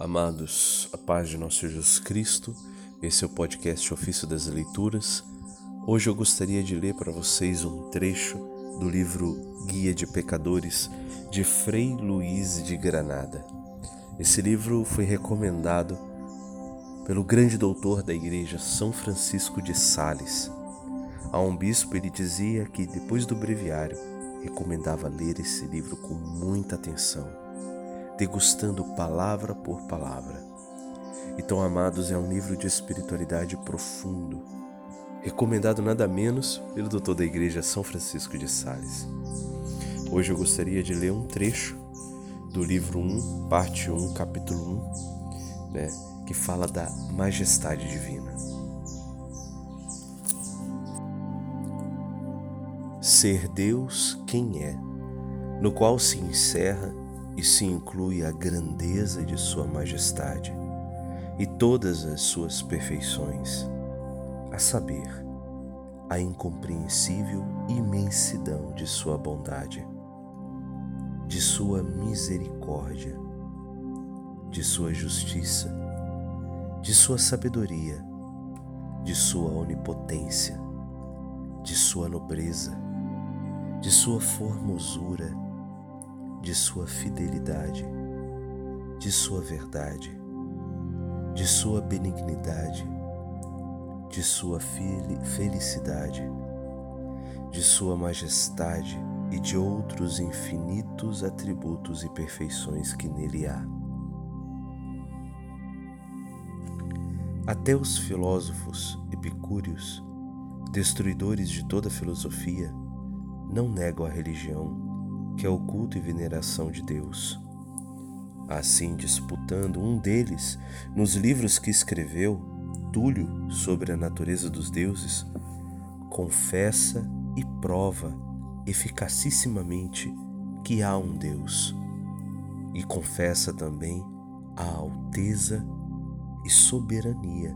Amados, a paz de nosso Jesus Cristo, esse é o podcast Ofício das Leituras. Hoje eu gostaria de ler para vocês um trecho do livro Guia de Pecadores de Frei Luiz de Granada. Esse livro foi recomendado pelo grande doutor da igreja São Francisco de Sales. A um bispo ele dizia que depois do breviário recomendava ler esse livro com muita atenção degustando palavra por palavra. Então, amados, é um livro de espiritualidade profundo, recomendado nada menos pelo doutor da Igreja São Francisco de Sales. Hoje eu gostaria de ler um trecho do livro 1, parte 1, capítulo 1, né, que fala da majestade divina. Ser Deus quem é, no qual se encerra e se inclui a grandeza de Sua Majestade e todas as suas perfeições, a saber, a incompreensível imensidão de Sua bondade, de Sua misericórdia, de Sua justiça, de Sua sabedoria, de Sua onipotência, de Sua nobreza, de Sua formosura de sua fidelidade, de sua verdade, de sua benignidade, de sua felicidade, de sua majestade e de outros infinitos atributos e perfeições que nele há. Até os filósofos epicúreos, destruidores de toda filosofia, não negam a religião que é o culto e veneração de Deus. Assim, disputando um deles nos livros que escreveu, Túlio, sobre a natureza dos deuses, confessa e prova eficacissimamente que há um Deus, e confessa também a alteza e soberania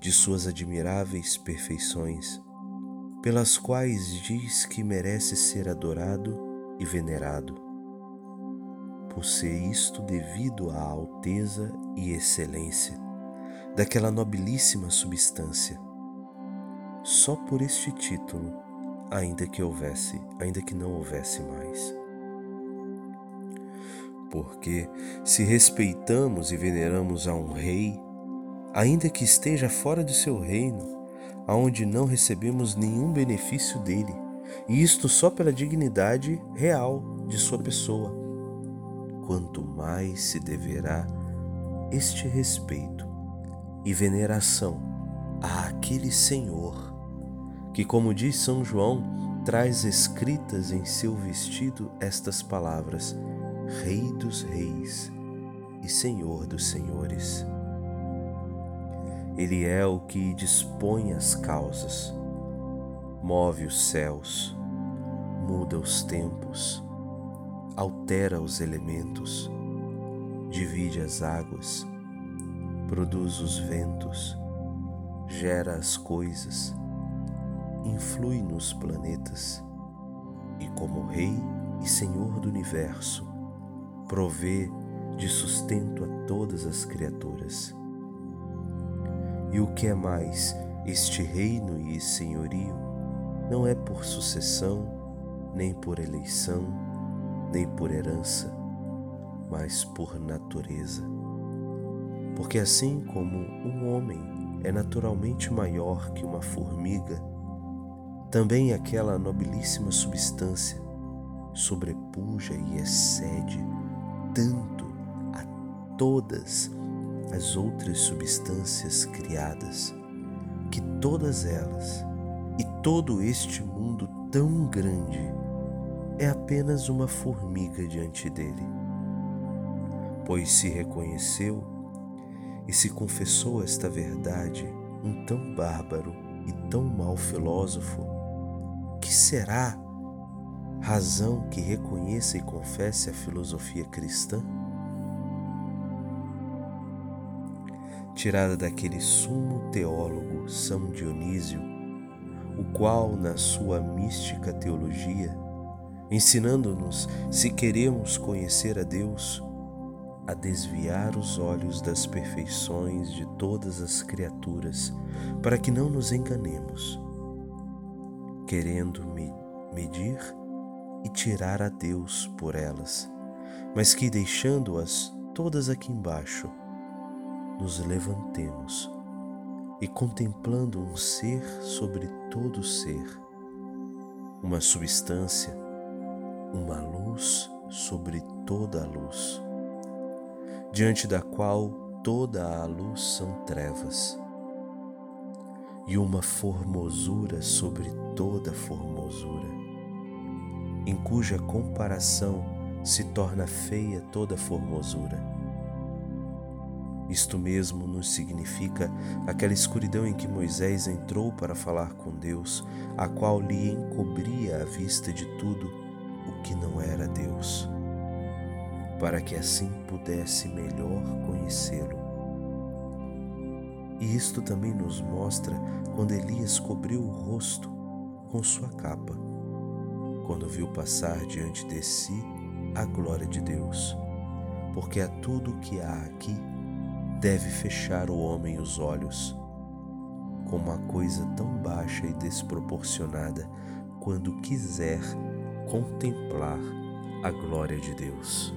de suas admiráveis perfeições, pelas quais diz que merece ser adorado e venerado, por ser isto devido à alteza e excelência daquela nobilíssima substância. Só por este título, ainda que houvesse, ainda que não houvesse mais. Porque se respeitamos e veneramos a um rei, ainda que esteja fora de seu reino, aonde não recebemos nenhum benefício dele, e isto só pela dignidade real de sua pessoa. Quanto mais se deverá este respeito e veneração àquele Senhor, que, como diz São João, traz escritas em seu vestido estas palavras: Rei dos Reis e Senhor dos Senhores. Ele é o que dispõe as causas move os céus, muda os tempos, altera os elementos, divide as águas, produz os ventos, gera as coisas, influi nos planetas e, como Rei e Senhor do universo, provê de sustento a todas as criaturas. E o que é mais este reino e senhorio não é por sucessão, nem por eleição, nem por herança, mas por natureza. Porque assim como um homem é naturalmente maior que uma formiga, também aquela nobilíssima substância sobrepuja e excede tanto a todas as outras substâncias criadas, que todas elas e todo este mundo tão grande é apenas uma formiga diante dele. Pois se reconheceu e se confessou esta verdade um tão bárbaro e tão mau filósofo, que será razão que reconheça e confesse a filosofia cristã? Tirada daquele sumo teólogo São Dionísio, o qual, na sua mística teologia, ensinando-nos se queremos conhecer a Deus, a desviar os olhos das perfeições de todas as criaturas, para que não nos enganemos, querendo medir e tirar a Deus por elas, mas que deixando-as todas aqui embaixo, nos levantemos e contemplando um ser sobre todo ser, uma substância, uma luz sobre toda a luz diante da qual toda a luz são trevas, e uma formosura sobre toda formosura, em cuja comparação se torna feia toda formosura. Isto mesmo nos significa aquela escuridão em que Moisés entrou para falar com Deus, a qual lhe encobria a vista de tudo o que não era Deus para que assim pudesse melhor conhecê-lo. E isto também nos mostra quando Elias cobriu o rosto com sua capa, quando viu passar diante de si a glória de Deus, porque a tudo que há aqui deve fechar o homem os olhos, como uma coisa tão baixa e desproporcionada quando quiser contemplar a glória de Deus.